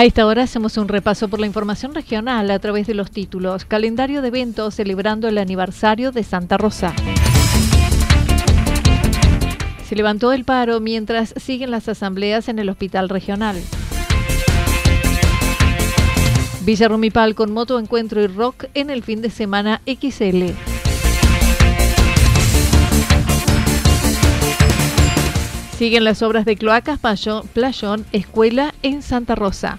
A esta hora hacemos un repaso por la información regional a través de los títulos. Calendario de eventos celebrando el aniversario de Santa Rosa. Se levantó el paro mientras siguen las asambleas en el hospital regional. Villa Rumipal con moto encuentro y rock en el fin de semana XL. Siguen las obras de cloacas Playón, Escuela en Santa Rosa.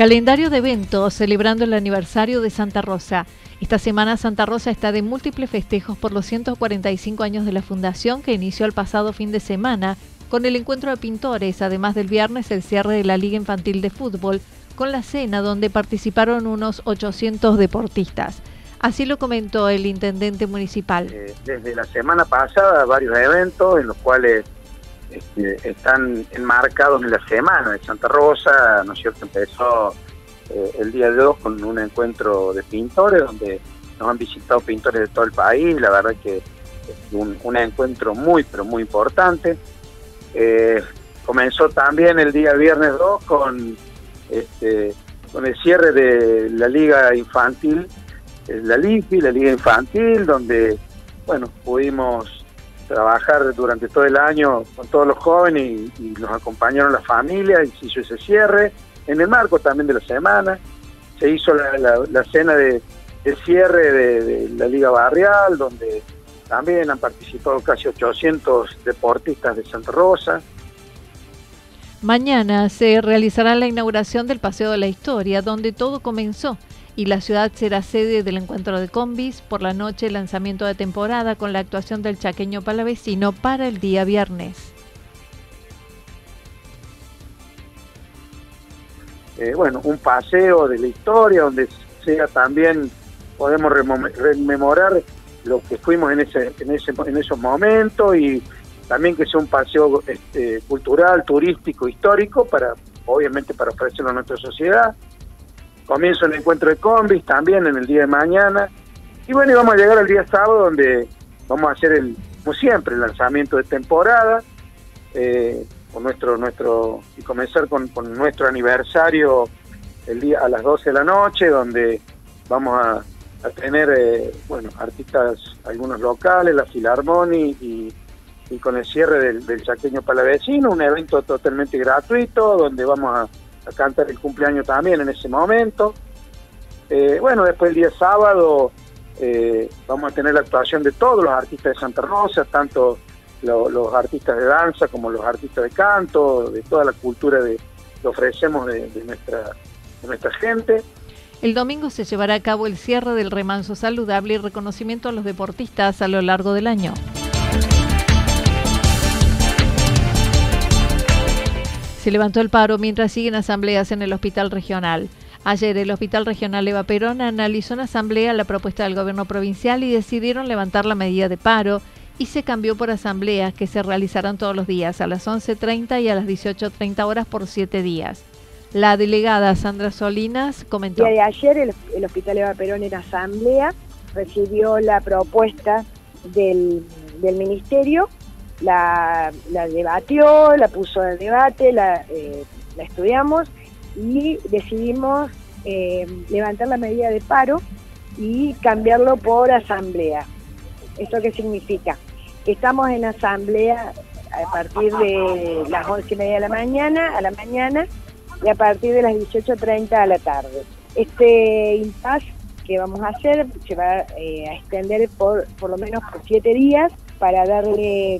Calendario de eventos celebrando el aniversario de Santa Rosa. Esta semana Santa Rosa está de múltiples festejos por los 145 años de la fundación que inició el pasado fin de semana con el encuentro de pintores, además del viernes el cierre de la Liga Infantil de Fútbol con la cena donde participaron unos 800 deportistas. Así lo comentó el intendente municipal. Eh, desde la semana pasada varios eventos en los cuales este, están enmarcados en la semana de Santa Rosa, ¿no es cierto? Empezó eh, el día de 2 con un encuentro de pintores donde nos han visitado pintores de todo el país, la verdad que es un, encuentro muy, pero muy importante. Eh, comenzó también el día viernes 2 con, este, con el cierre de la liga infantil, eh, la LIFI, la liga infantil, donde, bueno, pudimos trabajar durante todo el año con todos los jóvenes y, nos acompañaron las familias y se hizo ese cierre, en el marco también de la semana, se hizo la, cena de, cierre de, la Liga Barrial, donde también han participado casi 800 deportistas de Santa Rosa. Mañana se realizará la inauguración del Paseo de la Historia, donde todo comenzó y la ciudad será sede del encuentro de combis. Por la noche, lanzamiento de temporada con la actuación del chaqueño palavecino para el día viernes. Eh, bueno, un paseo de la historia donde sea también podemos rememorar lo que fuimos en ese, en ese en esos momentos y también que sea un paseo este, cultural, turístico, histórico para obviamente para ofrecerlo a nuestra sociedad Comienzo el encuentro de combis también en el día de mañana. Y bueno, y vamos a llegar al día sábado donde vamos a hacer, el, como siempre, el lanzamiento de temporada. Eh, con nuestro nuestro y comenzar con, nuestro aniversario el día a las 12 de la noche donde vamos a, tener eh, bueno artistas algunos locales la Filarmoni y, y con el cierre del, del Chaqueño Palavecino, un evento totalmente gratuito donde vamos a, cantar el cumpleaños también en ese momento. Eh, bueno, después el día sábado eh, vamos a tener la actuación de todos los artistas de Santa Rosa, tanto los artistas de danza como los artistas de canto, de toda la cultura que ofrecemos de, nuestra, de nuestra gente. El domingo se llevará a cabo el cierre del remanso saludable y reconocimiento a los deportistas a lo largo del año. Se levantó el paro mientras siguen asambleas en el hospital regional. Ayer el Hospital Regional Eva Perón analizó en asamblea la propuesta del gobierno provincial y decidieron levantar la medida de paro y se cambió por asambleas que se realizarán todos los días a las 11.30 y a las 18.30 horas por siete días. La delegada Sandra Solinas comentó. El de ayer el, Hospital Eva Perón en asamblea recibió la propuesta del, del Ministerio la, debatió, la puso en debate, la, eh, la estudiamos y decidimos eh, levantar la medida de paro y cambiarlo por asamblea. ¿Esto qué significa? Estamos en asamblea a partir de las once y media de la mañana, a la mañana, y a partir de las 18.30 a la tarde. Este impasse que vamos a hacer se va eh, a extender por por lo menos por siete días para darle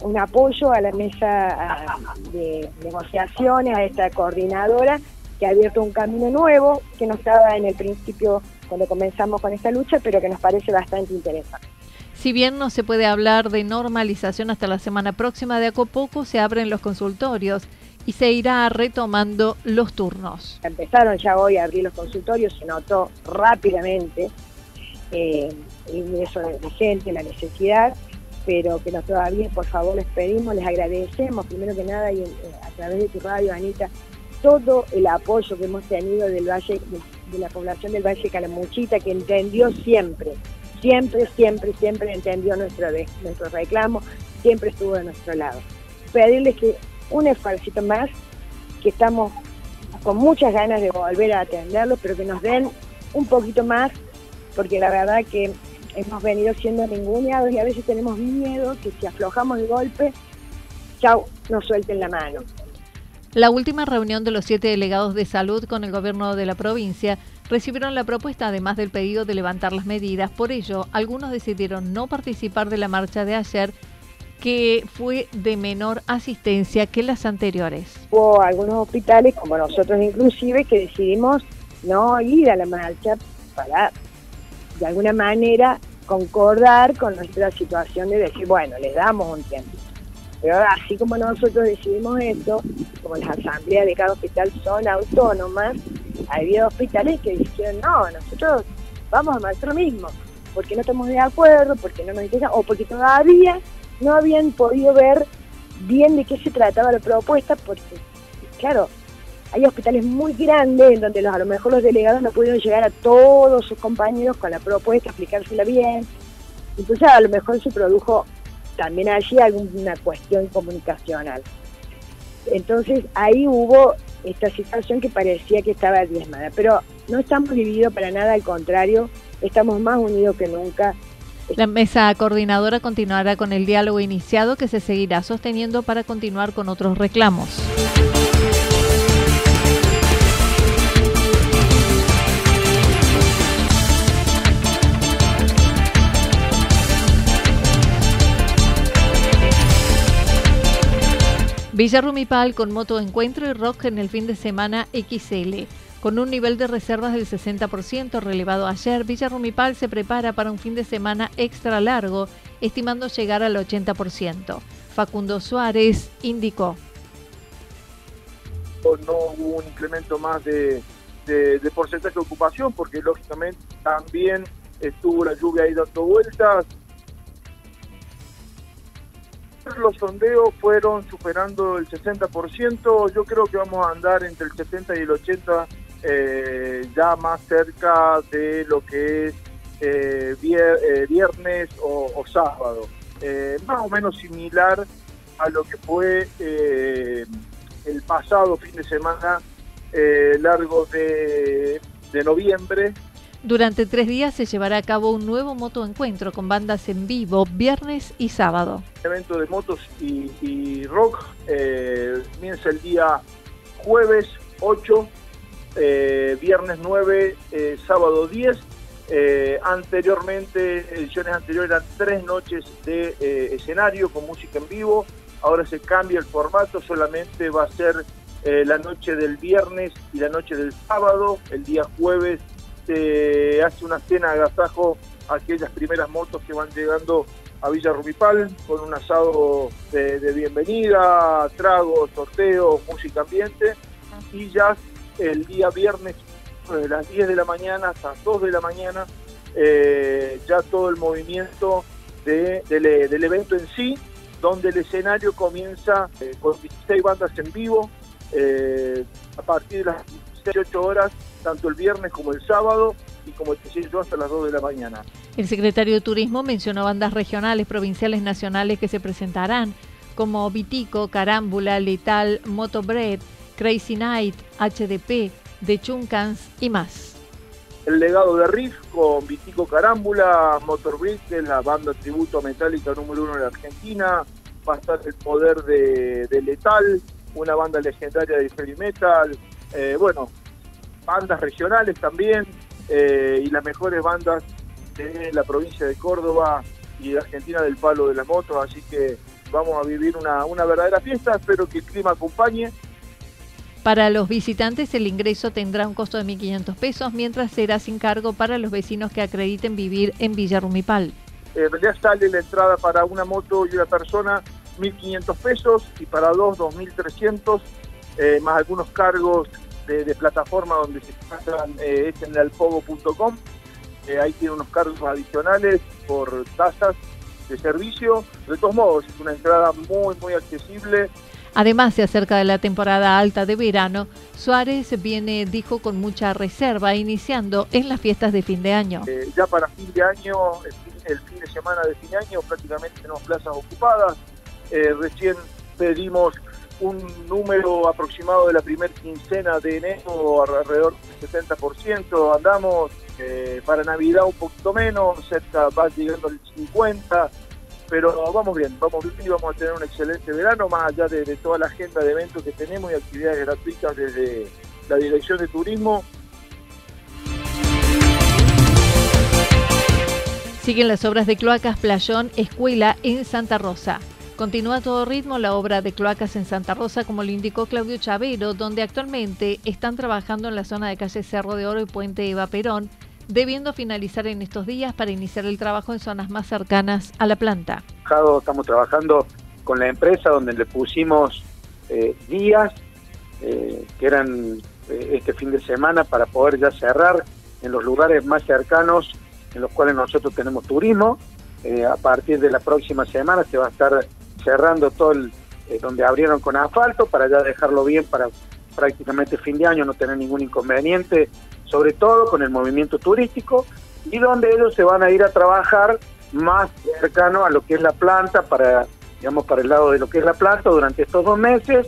un apoyo a la mesa de negociaciones, a esta coordinadora que ha abierto un camino nuevo que no estaba en el principio cuando comenzamos con esta lucha, pero que nos parece bastante interesante. Si bien no se puede hablar de normalización hasta la semana próxima, de a poco se abren los consultorios y se irá retomando los turnos. Empezaron ya hoy a abrir los consultorios, se notó rápidamente eh, el ingreso de gente, la necesidad pero que nos todavía, por favor, les pedimos, les agradecemos, primero que nada, y eh, a través de tu radio, Anita, todo el apoyo que hemos tenido del Valle, de, la población del Valle Calamuchita, que entendió siempre, siempre, siempre, siempre entendió nuestro, nuestro reclamo, siempre estuvo de nuestro lado. Pedirles que un esfuerzo más, que estamos con muchas ganas de volver a atenderlos, pero que nos den un poquito más, porque la verdad que hemos venido siendo ninguneados y a veces tenemos miedo que si aflojamos el golpe, chau, nos suelten la mano. La última reunión de los siete delegados de salud con el gobierno de la provincia recibieron la propuesta además del pedido de levantar las medidas. Por ello, algunos decidieron no participar de la marcha de ayer que fue de menor asistencia que las anteriores. Hubo algunos hospitales, como nosotros inclusive, que decidimos no ir a la marcha para de alguna manera concordar con nuestra situación de decir, bueno, les damos un tiempo. Pero así como nosotros decidimos esto, como las asambleas de cada hospital son autónomas, había hospitales que dijeron, no, nosotros vamos a hacer lo mismo, porque no estamos de acuerdo, porque no nos interesa, o porque todavía no habían podido ver bien de qué se trataba la propuesta, porque, claro, hay hospitales muy grandes en donde a lo mejor los delegados no pudieron llegar a todos sus compañeros con la propuesta, explicársela bien. Entonces a lo mejor se produjo también allí alguna cuestión comunicacional. Entonces ahí hubo esta situación que parecía que estaba diezmada, pero no estamos divididos para nada, al contrario, estamos más unidos que nunca. La mesa coordinadora continuará con el diálogo iniciado que se seguirá sosteniendo para continuar con otros reclamos. Villa Rumipal con moto encuentro y rock en el fin de semana XL. Con un nivel de reservas del 60% relevado ayer, Villa Rumipal se prepara para un fin de semana extra largo, estimando llegar al 80%. Facundo Suárez indicó. No hubo un incremento más de, porcentaje de ocupación porque lógicamente también estuvo la lluvia ahí dando vueltas, los sondeos fueron superando el 60%, yo creo que vamos a andar entre el 70 y el 80 eh, ya más cerca de lo que es eh, eh, viernes o, sábado. más o menos similar a lo que fue el pasado fin de semana largo de noviembre, Durante tres días se llevará a cabo un nuevo motoencuentro con bandas en vivo viernes y sábado. Evento de motos y, rock eh, comienza el día jueves 8, eh, viernes 9, eh, sábado 10. anteriormente, ediciones anteriores eran tres noches de escenario con música en vivo. Ahora se cambia el formato, solamente va a ser la noche del viernes y la noche del sábado. El día jueves se hace una cena de agasajo a aquellas primeras motos que van llegando a Villa Rumipal con un asado de, bienvenida, tragos, sorteos, música ambiente. Y ya el día viernes de las 10 de la mañana hasta las 2 de la mañana eh, ya todo el movimiento del, evento en sí, donde el escenario comienza eh, con 16 bandas en vivo eh, a partir de las 18 horas tanto el viernes como el sábado y como te decía yo hasta las 2 de la mañana. El secretario de Turismo mencionó bandas regionales, provinciales, nacionales que se presentarán, como Vitico, Carámbula, Letal, Motobread, Crazy Night, HDP, The Chuncans y más. El legado de Riff con Vitico Carámbula, Motorbread, que es la banda tributo metálica número uno de Argentina, va a estar el poder de, Letal, una banda legendaria de heavy metal, eh, bueno, bandas regionales también eh, y las mejores bandas de la provincia de Córdoba y de Argentina del Palo de la Moto, así que vamos a vivir una, una verdadera fiesta, espero que el clima acompañe. Para los visitantes el ingreso tendrá un costo de 1.500 pesos, mientras será sin cargo para los vecinos que acrediten vivir en Villa Rumipal. En realidad sale la entrada para una moto y una persona 1.500 pesos y para dos 2.300, eh, más algunos cargos de, plataforma donde se pasan eh, es en alpogo.com. Eh, ahí tiene unos cargos adicionales por tasas de servicio. De todos modos, es una entrada muy, muy accesible. Además, se acerca de la temporada alta de verano. Suárez viene, dijo, con mucha reserva, iniciando en las fiestas de fin de año. Eh, ya para fin de año, el fin, de semana de fin de año, prácticamente tenemos plazas ocupadas. Eh, recién pedimos un número aproximado de la primera quincena de enero, alrededor del 70%, andamos eh, para Navidad un poquito menos, cerca va llegando al 50%, pero vamos bien, vamos bien y vamos a tener un excelente verano, más allá de, de toda la agenda de eventos que tenemos y actividades gratuitas desde la Dirección de Turismo. Siguen las obras de Cloacas Playón Escuela en Santa Rosa. Continúa a todo ritmo la obra de cloacas en Santa Rosa, como lo indicó Claudio Chavero, donde actualmente están trabajando en la zona de calle Cerro de Oro y Puente Eva Perón, debiendo finalizar en estos días para iniciar el trabajo en zonas más cercanas a la planta. Estamos trabajando con la empresa donde le pusimos eh, días eh, que eran eh, este fin de semana para poder ya cerrar en los lugares más cercanos en los cuales nosotros tenemos turismo. a partir de la próxima semana se va a estar cerrando todo el, eh, donde abrieron con asfalto para ya dejarlo bien para prácticamente fin de año, no tener ningún inconveniente, sobre todo con el movimiento turístico, y donde ellos se van a ir a trabajar más cercano a lo que es la planta, para, digamos, para el lado de lo que es la planta durante estos dos meses.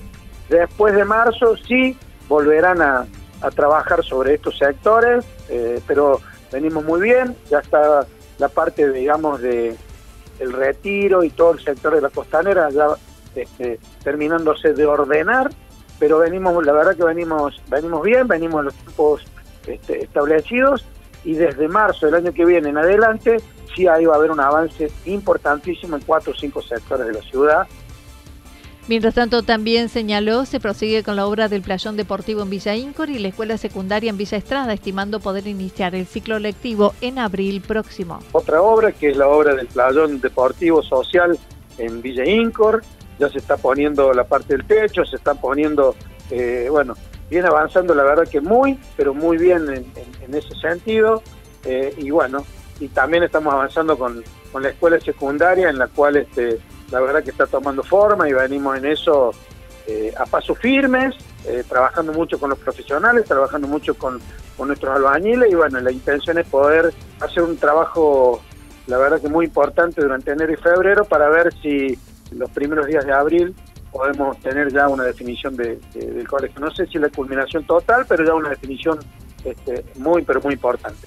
Después de marzo sí volverán a, trabajar sobre estos sectores, eh, pero venimos muy bien, ya está la parte, digamos, de, el retiro y todo el sector de la costanera ya este, terminándose de ordenar, pero venimos, la verdad que venimos, venimos bien, venimos en los tiempos este, establecidos y desde marzo del año que viene en adelante sí ahí va a haber un avance importantísimo en cuatro o cinco sectores de la ciudad Mientras tanto, también señaló, se prosigue con la obra del playón deportivo en Villa Incor y la escuela secundaria en Villa Estrada, estimando poder iniciar el ciclo lectivo en abril próximo. Otra obra, que es la obra del playón deportivo social en Villa Incor, ya se está poniendo la parte del techo, se está poniendo, eh, bueno, viene avanzando la verdad que muy, pero muy bien en, ese sentido, eh, y bueno, y también estamos avanzando con la escuela secundaria en la cual este la verdad que está tomando forma y venimos en eso eh, a pasos firmes, eh, trabajando mucho con los profesionales, trabajando mucho con, nuestros albañiles y bueno, la intención es poder hacer un trabajo, la verdad que muy importante durante enero y febrero para ver si los primeros días de abril podemos tener ya una definición de, del colegio. No sé si la culminación total, pero ya una definición este, muy, pero muy importante.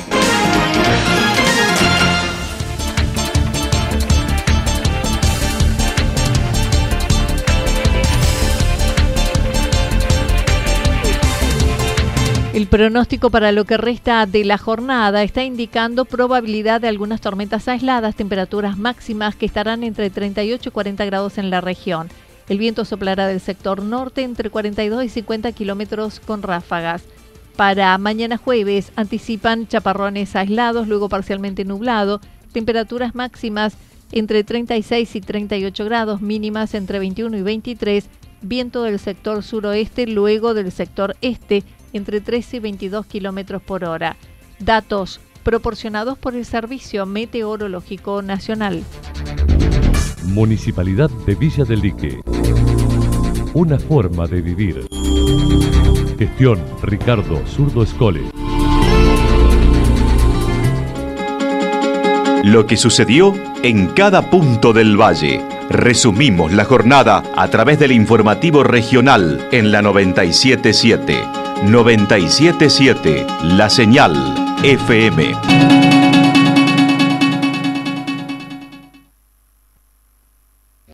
Pronóstico para lo que resta de la jornada está indicando probabilidad de algunas tormentas aisladas, temperaturas máximas que estarán entre 38 y 40 grados en la región. El viento soplará del sector norte entre 42 y 50 kilómetros con ráfagas. Para mañana jueves anticipan chaparrones aislados, luego parcialmente nublado, temperaturas máximas entre 36 y 38 grados, mínimas entre 21 y 23, viento del sector suroeste, luego del sector este entre 13 y 22 kilómetros por hora. Datos proporcionados por el Servicio Meteorológico Nacional. Municipalidad de Villa del Lique. Una forma de vivir. Gestión Ricardo Zurdo Escole. Lo que sucedió en cada punto del valle. Resumimos la jornada a través del informativo regional en la 977. 977 La Señal FM.